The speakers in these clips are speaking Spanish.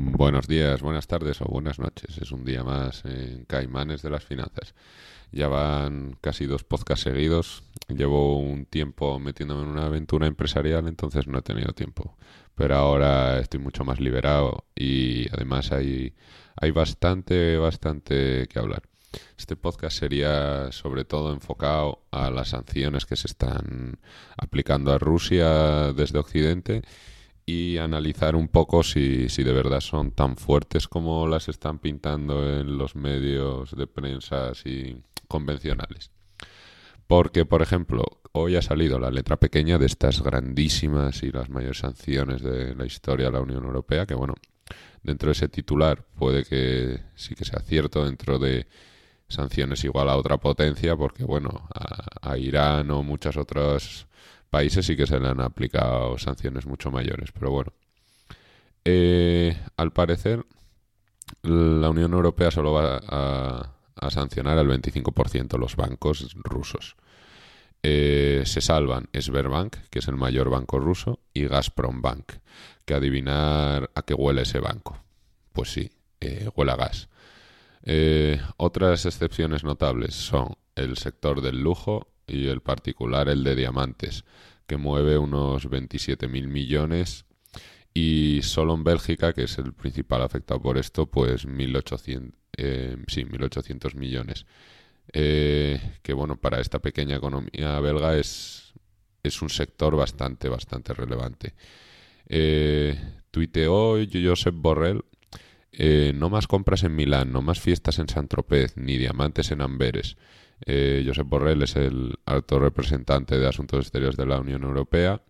Buenos días, buenas tardes o buenas noches. Es un día más en Caimanes de las Finanzas. Ya van casi dos podcasts seguidos. Llevo un tiempo metiéndome en una aventura empresarial, entonces no he tenido tiempo. Pero ahora estoy mucho más liberado y además hay, hay bastante, bastante que hablar. Este podcast sería sobre todo enfocado a las sanciones que se están aplicando a Rusia desde Occidente y analizar un poco si, si de verdad son tan fuertes como las están pintando en los medios de prensa así convencionales. Porque, por ejemplo, hoy ha salido la letra pequeña de estas grandísimas y las mayores sanciones de la historia de la Unión Europea, que bueno, dentro de ese titular puede que sí que sea cierto dentro de sanciones igual a otra potencia, porque bueno, a, a Irán o muchas otras países sí que se le han aplicado sanciones mucho mayores. Pero bueno, eh, al parecer la Unión Europea solo va a, sancionar al 25% los bancos rusos. Eh, se salvan Sberbank, que es el mayor banco ruso, y Gazprom Bank, que adivinar a qué huele ese banco. Pues sí, eh, huele a gas. otras excepciones notables son el sector del lujo y el particular el de diamantes, que mueve unos 27.000 millones y solo en Bélgica, que es el principal afectado por esto, pues 1.800, eh, sí, 1.800 millones. Eh, que bueno, para esta pequeña economía belga es, es un sector bastante, bastante relevante. Eh, tuiteó Josep Borrell, eh, no más compras en Milán, no más fiestas en Saint-Tropez, ni diamantes en Amberes. Eh, Josep Borrell es el alto representante de Asuntos Exteriores de la Unión Europea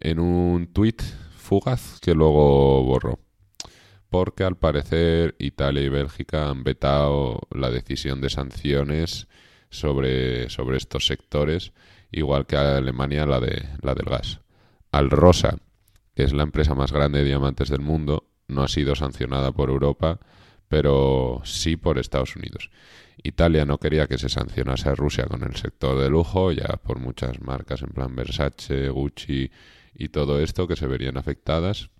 en un tuit fugaz que luego borró. Porque al parecer Italia y Bélgica han vetado la decisión de sanciones sobre, sobre estos sectores, igual que Alemania la, de, la del gas. Alrosa, que es la empresa más grande de diamantes del mundo, no ha sido sancionada por Europa, pero sí por Estados Unidos. Italia no quería que se sancionase a Rusia con el sector de lujo, ya por muchas marcas en plan Versace, Gucci y todo esto que se verían afectadas.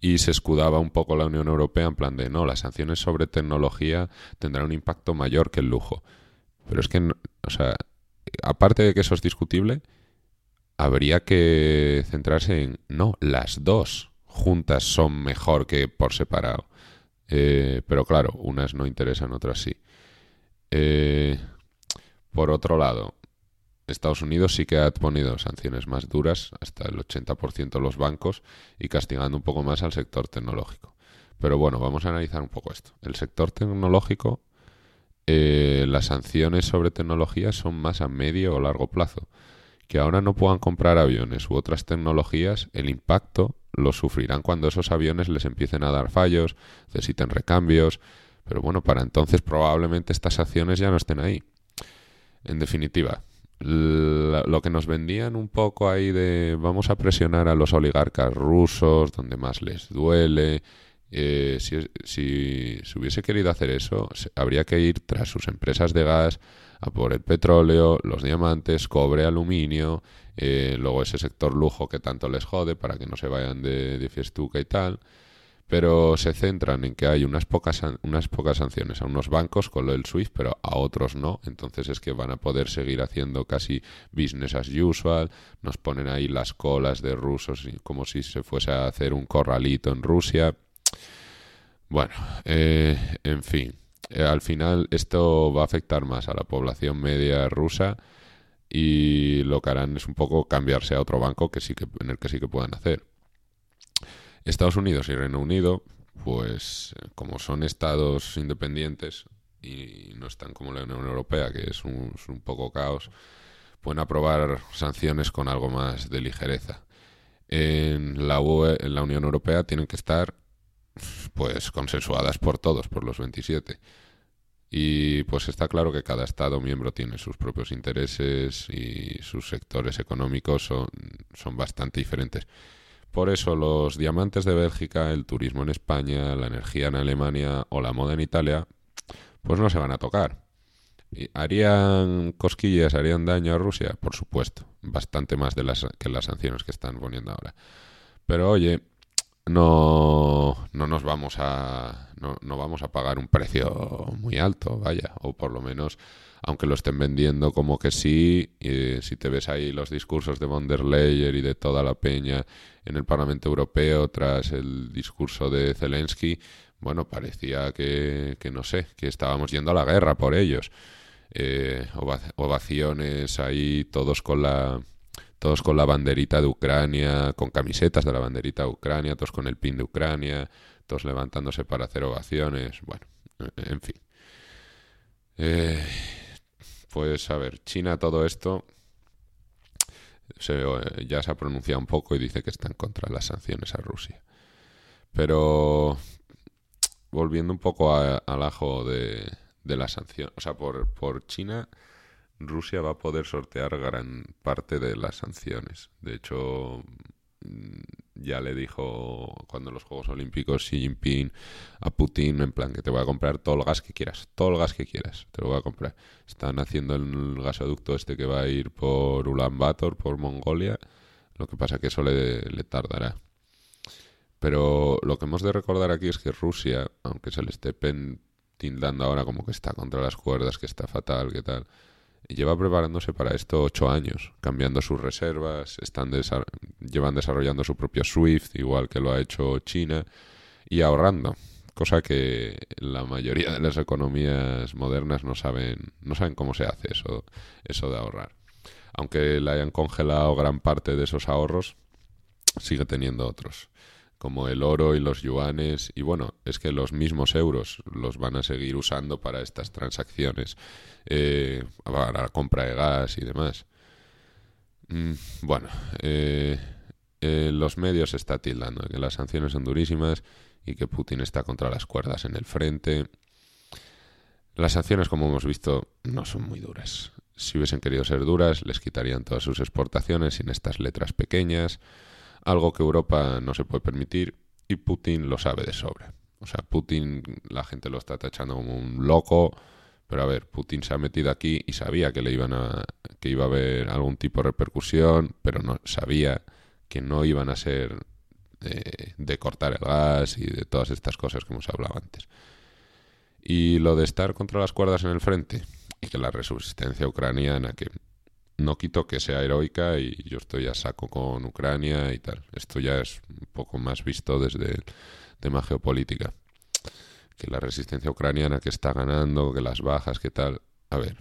Y se escudaba un poco la Unión Europea en plan de no, las sanciones sobre tecnología tendrán un impacto mayor que el lujo. Pero es que, o sea, aparte de que eso es discutible, habría que centrarse en no, las dos juntas son mejor que por separado. Eh, pero claro, unas no interesan, otras sí. Eh, por otro lado, Estados Unidos sí que ha ponido sanciones más duras, hasta el 80% de los bancos, y castigando un poco más al sector tecnológico. Pero bueno, vamos a analizar un poco esto. El sector tecnológico, eh, las sanciones sobre tecnología son más a medio o largo plazo. Que ahora no puedan comprar aviones u otras tecnologías, el impacto lo sufrirán cuando esos aviones les empiecen a dar fallos, necesiten recambios, pero bueno, para entonces probablemente estas acciones ya no estén ahí. En definitiva, lo que nos vendían un poco ahí de vamos a presionar a los oligarcas rusos donde más les duele. Eh, si, si, se hubiese querido hacer eso, habría que ir tras sus empresas de gas a por el petróleo, los diamantes, cobre, aluminio, eh, luego ese sector lujo que tanto les jode para que no se vayan de, fiestuca y tal pero se centran en que hay unas pocas, unas pocas sanciones a unos bancos con lo del SWIFT, pero a otros no. Entonces es que van a poder seguir haciendo casi business as usual. Nos ponen ahí las colas de rusos como si se fuese a hacer un corralito en Rusia. Bueno, eh, en fin, eh, al final esto va a afectar más a la población media rusa y lo que harán es un poco cambiarse a otro banco que sí que en el que sí que puedan hacer. Estados Unidos y Reino Unido, pues como son estados independientes y no están como la Unión Europea, que es un, poco caos, pueden aprobar sanciones con algo más de ligereza. En la, UE, en la Unión Europea tienen que estar pues consensuadas por todos, por los 27. Y pues está claro que cada Estado miembro tiene sus propios intereses y sus sectores económicos son, son bastante diferentes. Por eso los diamantes de Bélgica, el turismo en España, la energía en Alemania o la moda en Italia, pues no se van a tocar. ¿Harían cosquillas, harían daño a Rusia? Por supuesto, bastante más de las que las sanciones que están poniendo ahora. Pero oye, no, no nos vamos a no, no, vamos a pagar un precio muy alto, vaya, o por lo menos aunque lo estén vendiendo como que sí, si te ves ahí los discursos de von der Leyen y de toda la peña en el Parlamento Europeo tras el discurso de Zelensky, bueno, parecía que, que no sé, que estábamos yendo a la guerra por ellos. Eh, ovaciones ahí, todos con la todos con la banderita de Ucrania, con camisetas de la banderita de Ucrania, todos con el pin de Ucrania, todos levantándose para hacer ovaciones, bueno, en fin. Eh, pues a ver, China todo esto ya se ha pronunciado un poco y dice que están contra las sanciones a Rusia. Pero volviendo un poco al ajo de, de la sanción, o sea, por, por China, Rusia va a poder sortear gran parte de las sanciones. De hecho, Mm, ya le dijo cuando los Juegos Olímpicos Xi Jinping a Putin en plan que te voy a comprar todo el gas que quieras, todo el gas que quieras, te lo voy a comprar. Están haciendo el gasoducto este que va a ir por Ulan por Mongolia, lo que pasa que eso le, le tardará. Pero lo que hemos de recordar aquí es que Rusia, aunque se le esté tildando ahora como que está contra las cuerdas, que está fatal, que tal, lleva preparándose para esto ocho años, cambiando sus reservas, están llevan desarrollando su propio SWIFT, igual que lo ha hecho China, y ahorrando, cosa que la mayoría de las economías modernas no saben, no saben cómo se hace eso, eso de ahorrar. Aunque le hayan congelado gran parte de esos ahorros, sigue teniendo otros como el oro y los yuanes, y bueno, es que los mismos euros los van a seguir usando para estas transacciones, eh, para la compra de gas y demás. Mm, bueno, eh, eh, los medios está tildando que las sanciones son durísimas y que Putin está contra las cuerdas en el frente. Las sanciones, como hemos visto, no son muy duras. Si hubiesen querido ser duras, les quitarían todas sus exportaciones sin estas letras pequeñas algo que Europa no se puede permitir y Putin lo sabe de sobra. O sea, Putin la gente lo está tachando como un loco, pero a ver, Putin se ha metido aquí y sabía que le iban a que iba a haber algún tipo de repercusión, pero no sabía que no iban a ser de, de cortar el gas y de todas estas cosas que hemos hablado antes. Y lo de estar contra las cuerdas en el frente y que la resistencia ucraniana, que no quito que sea heroica y yo estoy a saco con Ucrania y tal. Esto ya es un poco más visto desde el tema geopolítica. Que la resistencia ucraniana que está ganando, que las bajas, que tal. A ver.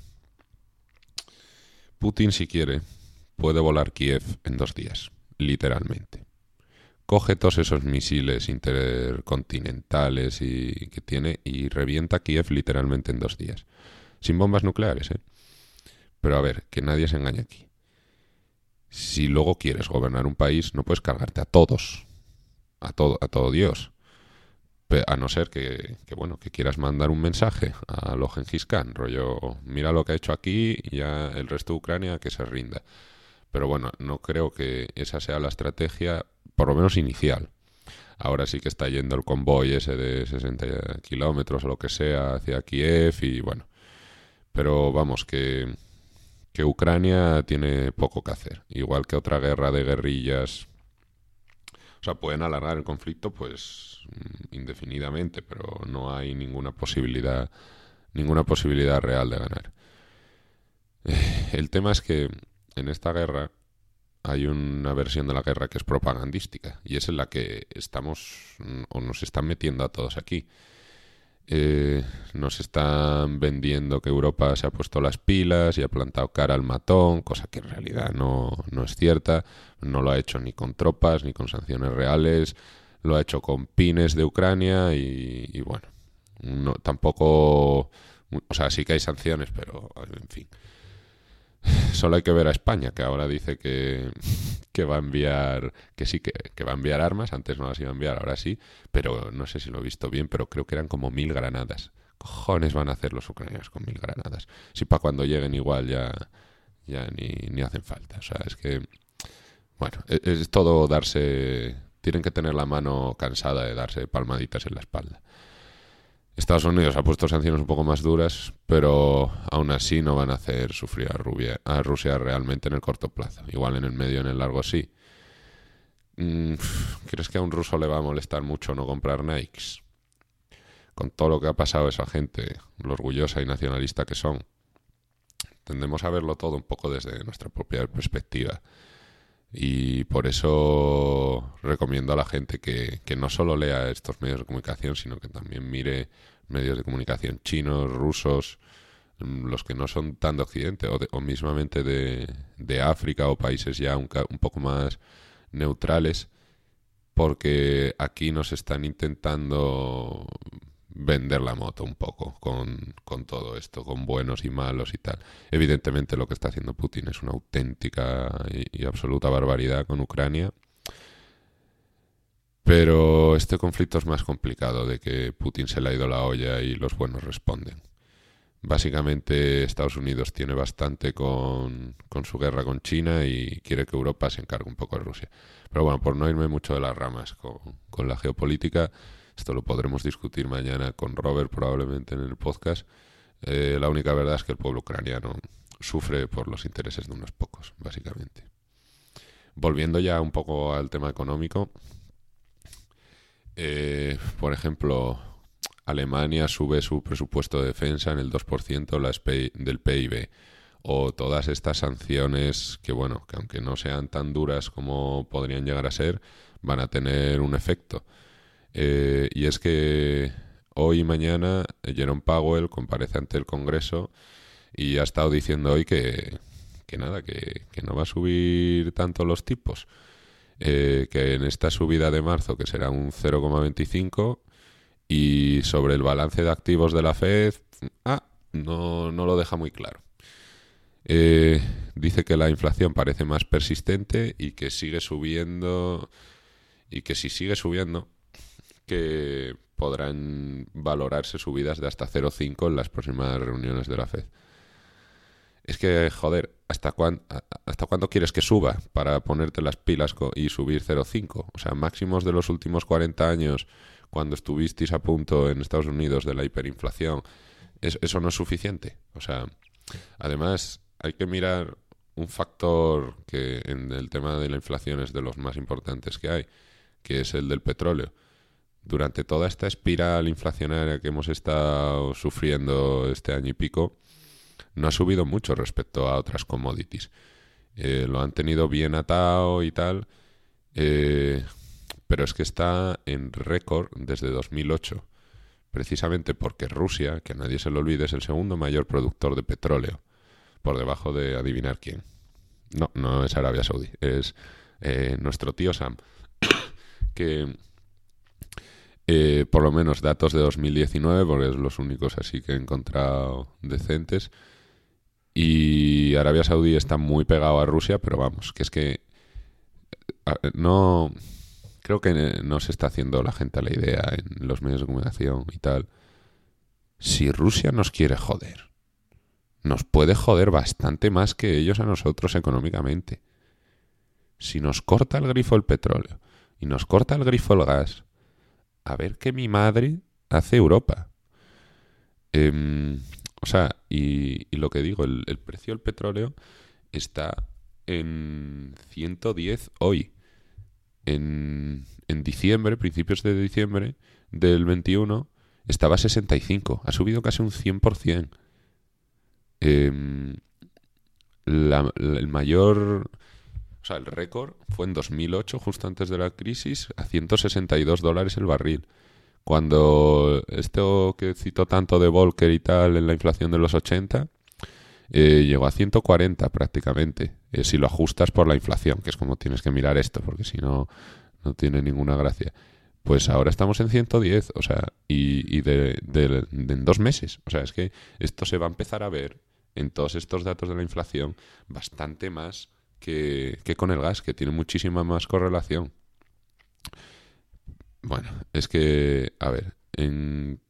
Putin, si quiere, puede volar Kiev en dos días, literalmente. Coge todos esos misiles intercontinentales y que tiene y revienta Kiev literalmente en dos días. Sin bombas nucleares, ¿eh? Pero a ver, que nadie se engañe aquí. Si luego quieres gobernar un país, no puedes cargarte a todos, a todo, a todo Dios. A no ser que, bueno, que quieras mandar un mensaje a los Gengis Khan, rollo, mira lo que ha hecho aquí y ya el resto de Ucrania que se rinda. Pero bueno, no creo que esa sea la estrategia, por lo menos inicial. Ahora sí que está yendo el convoy ese de 60 kilómetros o lo que sea hacia Kiev y bueno. Pero vamos, que, que Ucrania tiene poco que hacer. Igual que otra guerra de guerrillas. O sea, pueden alargar el conflicto pues mm, indefinidamente, pero no hay ninguna posibilidad ninguna posibilidad real de ganar. El tema es que en esta guerra hay una versión de la guerra que es propagandística y es en la que estamos mm, o nos están metiendo a todos aquí. Eh, nos están vendiendo que Europa se ha puesto las pilas y ha plantado cara al matón, cosa que en realidad no, no es cierta. No lo ha hecho ni con tropas ni con sanciones reales, lo ha hecho con pines de Ucrania y, bueno, no, tampoco, o sea, sí que hay sanciones, pero en fin. Solo hay que ver a España, que ahora dice que, que va a enviar, que sí, que, que, va a enviar armas, antes no las iba a enviar, ahora sí, pero no sé si lo he visto bien, pero creo que eran como mil granadas. Cojones van a hacer los ucranianos con mil granadas. Si para cuando lleguen igual ya, ya ni, ni hacen falta. O sea, es que, bueno, es, es todo darse, tienen que tener la mano cansada de darse palmaditas en la espalda. Estados Unidos ha puesto sanciones un poco más duras, pero aún así no van a hacer sufrir a, a Rusia realmente en el corto plazo. Igual en el medio, en el largo sí. mm, ¿crees que a un ruso le va a molestar mucho no comprar Nikes? Con todo lo que ha pasado esa gente, lo orgullosa y nacionalista que son. Tendemos a verlo todo un poco desde nuestra propia perspectiva. Y por eso recomiendo a la gente que, que no solo lea estos medios de comunicación, sino que también mire medios de comunicación chinos, rusos, mm, los que no son tan de Occidente o, mismamente de, de, África o países ya un, poco más neutrales, porque aquí nos están intentando vender la moto un poco con, con, todo esto, con buenos y malos y tal. Evidentemente lo que está haciendo Putin es una auténtica y, absoluta barbaridad con Ucrania. Pero este conflicto es más complicado de que Putin se le ha ido la olla y los buenos responden. Básicamente Estados Unidos tiene bastante con, con, su guerra con China y quiere que Europa se encargue un poco de Rusia. Pero bueno, por no irme mucho de las ramas con, con la geopolítica, esto lo podremos discutir mañana con Robert probablemente en el podcast. Eh, la única verdad es que el pueblo ucraniano sufre por los intereses de unos pocos, básicamente. Volviendo ya un poco al tema económico, eh, por ejemplo, Alemania sube su presupuesto de defensa en el 2% del PIB. O todas estas sanciones que, bueno, que aunque no sean tan duras como podrían llegar a ser, van a tener un efecto. Eh, y es que hoy y mañana Jerome Powell comparece ante el Congreso y ha estado diciendo hoy que, que nada, que, que no va a subir tanto los tipos. Eh, que en esta subida de marzo, que será un 0,25, y sobre el balance de activos de la Fed, ah, no, no lo deja muy claro. Eh, dice que la inflación parece más persistente y que sigue subiendo, y que si sigue subiendo, que podrán valorarse subidas de hasta 0,5 en las próximas reuniones de la Fed. Es que, joder, ¿hasta, cuán, ¿hasta cuándo quieres que suba para ponerte las pilas y subir 0,5? O sea, máximos de los últimos 40 años, cuando estuvisteis a punto en Estados Unidos de la hiperinflación, eso no es suficiente. O sea, además hay que mirar un factor que en el tema de la inflación es de los más importantes que hay, que es el del petróleo. Durante toda esta espiral inflacionaria que hemos estado sufriendo este año y pico, no ha subido mucho respecto a otras commodities. Eh, lo han tenido bien atado y tal, eh, pero es que está en récord desde 2008, precisamente porque Rusia, que nadie se lo olvide, es el segundo mayor productor de petróleo, por debajo de adivinar quién. No, no es Arabia Saudí, es eh, nuestro tío Sam, que por lo menos datos de 2019, porque es los únicos así que he encontrado decentes, y Arabia Saudí está muy pegado a Rusia, pero vamos, que es que no creo que no se está haciendo la gente la idea en los medios de comunicación y tal. Si Rusia nos quiere joder, nos puede joder bastante más que ellos a nosotros económicamente. Si nos corta el grifo el petróleo y nos corta el grifo el gas, a ver qué mi madre hace Europa. Eh, o sea, y, lo que digo, el, precio del petróleo está en 110 hoy. En, en diciembre, principios de diciembre del 21, estaba a 65. Ha subido casi un 100%. Eh, la, el mayor... El récord fue en 2008, justo antes de la crisis, a 162 dólares el barril. Cuando esto que cito tanto de Volcker y tal en la inflación de los 80, eh, llegó a 140 prácticamente, eh, si lo ajustas por la inflación, que es como tienes que mirar esto, porque si no, no tiene ninguna gracia. Pues ahora estamos en 110, o sea, y, de, en dos meses. O sea, es que esto se va a empezar a ver en todos estos datos de la inflación bastante más que, que con el gas, que tiene muchísima más correlación. Bueno, es que, a ver, ¿en,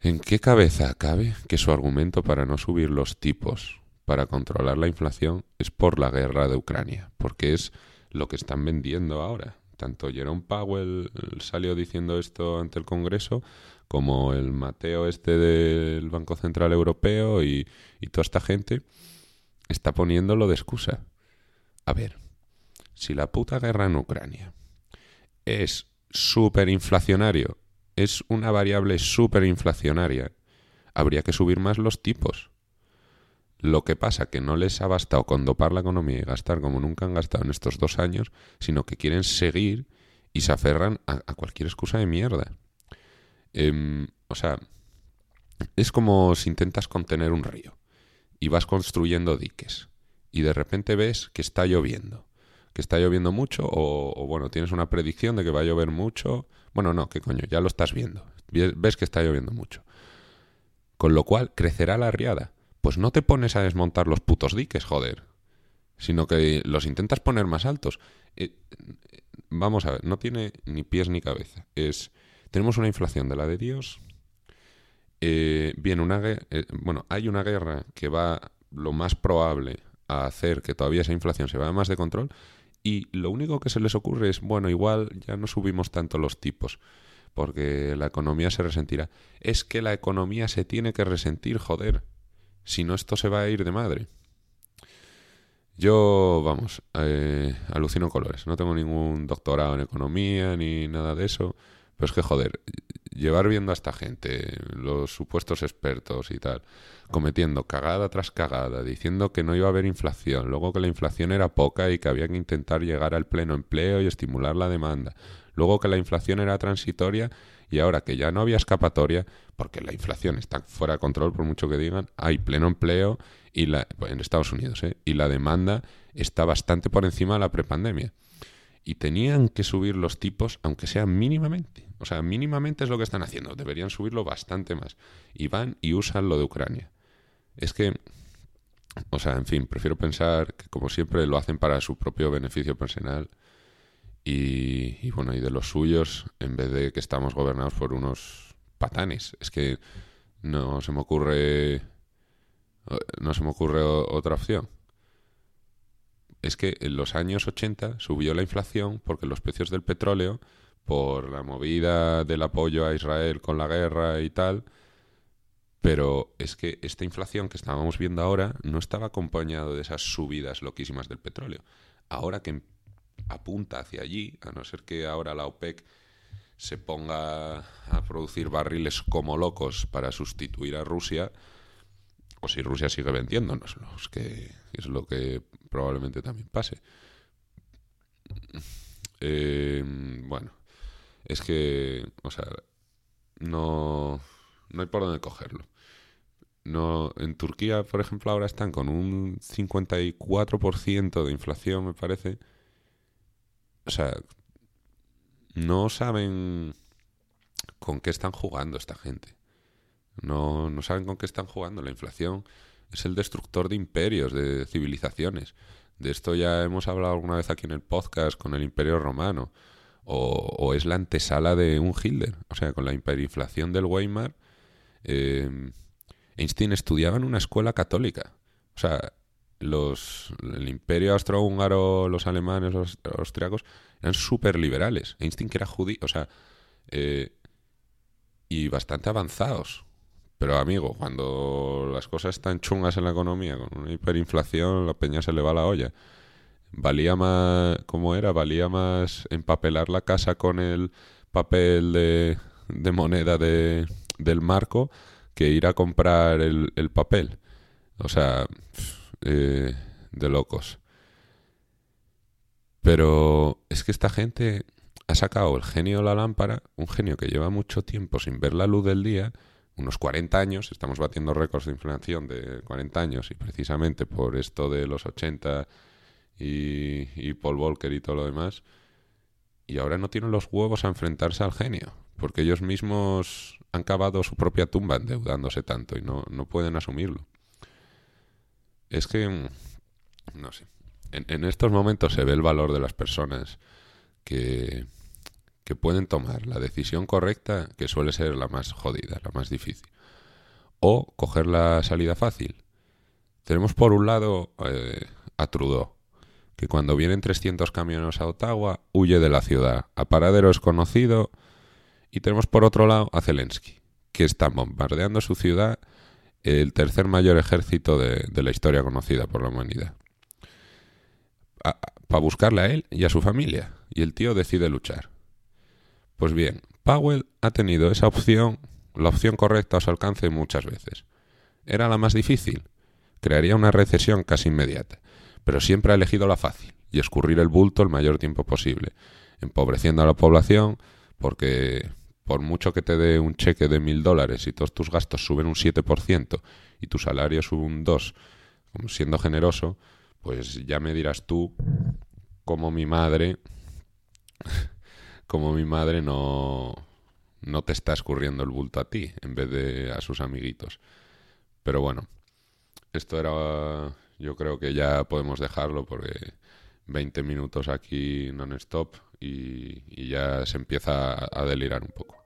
¿en qué cabeza cabe que su argumento para no subir los tipos para controlar la inflación es por la guerra de Ucrania? Porque es lo que están vendiendo ahora. Tanto Jerome Powell salió diciendo esto ante el Congreso, como el Mateo este del Banco Central Europeo y, y toda esta gente está poniéndolo de excusa. A ver, si la puta guerra en Ucrania es súper inflacionario, es una variable súper inflacionaria, habría que subir más los tipos. Lo que pasa que no les ha bastado con dopar la economía y gastar como nunca han gastado en estos dos años, sino que quieren seguir y se aferran a, cualquier excusa de mierda. Em, o sea, es como si intentas contener un río y vas construyendo diques y de repente ves que está lloviendo, que está lloviendo mucho o, o, bueno, tienes una predicción de que va a llover mucho. Bueno, no, que coño, ya lo estás viendo. Ves que está lloviendo mucho. Con lo cual crecerá la riada. Pues no te pones a desmontar los putos diques, joder. Sino que los intentas poner más altos. Eh, vamos a ver, no tiene ni pies ni cabeza. Es tenemos una inflación de la de Dios. Eh, bien, una eh, bueno, hay una guerra que va lo más probable a hacer que todavía esa inflación se vaya más de control y lo único que se les ocurre es, bueno, igual ya no subimos tanto los tipos porque la economía se resentirá. Es que la economía se tiene que resentir, joder. Si no, esto se va a ir de madre. Yo, vamos, eh, alucino colores. No tengo ningún doctorado en economía ni nada de eso. Pero es que, joder, llevar viendo a esta gente, los supuestos expertos y tal, cometiendo cagada tras cagada, diciendo que no iba a haber inflación, luego que la inflación era poca y que había que intentar llegar al pleno empleo y estimular la demanda, luego que la inflación era transitoria y ahora que ya no había escapatoria, porque la inflación está fuera de control por mucho que digan, hay pleno empleo y la, en Estados Unidos, ¿eh? y la demanda está bastante por encima de la prepandemia. Y tenían que subir los tipos, aunque sea mínimamente. O sea, mínimamente es lo que están haciendo. Deberían subirlo bastante más. Y van y usan lo de Ucrania. Es que, o sea, en fin, prefiero pensar que como siempre lo hacen para su propio beneficio personal y, bueno, y de los suyos, en vez de que estamos gobernados por unos patanes. Es que no se me ocurre. No se me ocurre otra opción. Es que en los años 80 subió la inflación porque los precios del petróleo, por la movida del apoyo a Israel con la guerra y tal, pero es que esta inflación que estábamos viendo ahora no estaba acompañado de esas subidas loquísimas del petróleo. Ahora que apunta hacia allí, a no ser que ahora la OPEC se ponga a producir barriles como locos para sustituir a Rusia, o si Rusia sigue vendiéndonos, que es lo que probablemente también pase. Eh, bueno, es que, o sea, no, no hay por dónde cogerlo. No, en Turquía, por ejemplo, ahora están con un 54% de inflación, me parece o sea, no saben con qué están jugando esta gente. No, no saben con qué están jugando. La inflación es el destructor de imperios, de civilizaciones. De esto ya hemos hablado alguna vez aquí en el podcast con el imperio romano. O, es la antesala de un Hitler. O sea, con la hiperinflación del Weimar, eh, Einstein estudiaba en una escuela católica. O sea, los, el imperio austrohúngaro, los alemanes, los austriacos, eran súper liberales. Einstein que era judío, o sea, eh, y bastante avanzados. Pero amigo, cuando las cosas están chungas en la economía, con una hiperinflación, la peña se le va la olla. Valía más, ¿cómo era? Valía más empapelar la casa con el papel de, de moneda de, del marco que ir a comprar el, el papel. O sea, eh, de locos. Pero es que esta gente ha sacado el genio de la lámpara, un genio que lleva mucho tiempo sin ver la luz del día, unos 40 años, estamos batiendo récords de inflación de 40 años y precisamente por esto de los 80 y, y Paul Volcker y todo lo demás, y ahora no tienen los huevos a enfrentarse al genio, porque ellos mismos han cavado su propia tumba endeudándose tanto y no, no pueden asumirlo. Es que, mm, no sé, en, estos momentos se ve el valor de las personas que, que pueden tomar la decisión correcta, que suele ser la más jodida, la más difícil, o coger la salida fácil. Tenemos por un lado eh, a Trudeau, que cuando vienen 300 camiones a Ottawa huye de la ciudad, a paradero desconocido, y tenemos por otro lado a Zelensky, que está bombardeando su ciudad el tercer mayor ejército de, la historia conocida por la humanidad. para buscarle a él y a su familia, y el tío decide luchar. Pues bien, Powell ha tenido esa opción, la opción correcta a su alcance muchas veces. Era la más difícil, crearía una recesión casi inmediata, pero siempre ha elegido la fácil y escurrir el bulto el mayor tiempo posible, empobreciendo a la población porque por mucho que te dé un cheque de mil dólares y todos tus gastos suben un 7% y tu salario sube un 2%, siendo generoso, pues ya me dirás tú cómo mi madre, como mi madre no, no te está escurriendo el bulto a ti en vez de a sus amiguitos. Pero bueno, esto era, yo creo que ya podemos dejarlo porque 20 minutos aquí non-stop y, y ya se empieza a delirar un poco.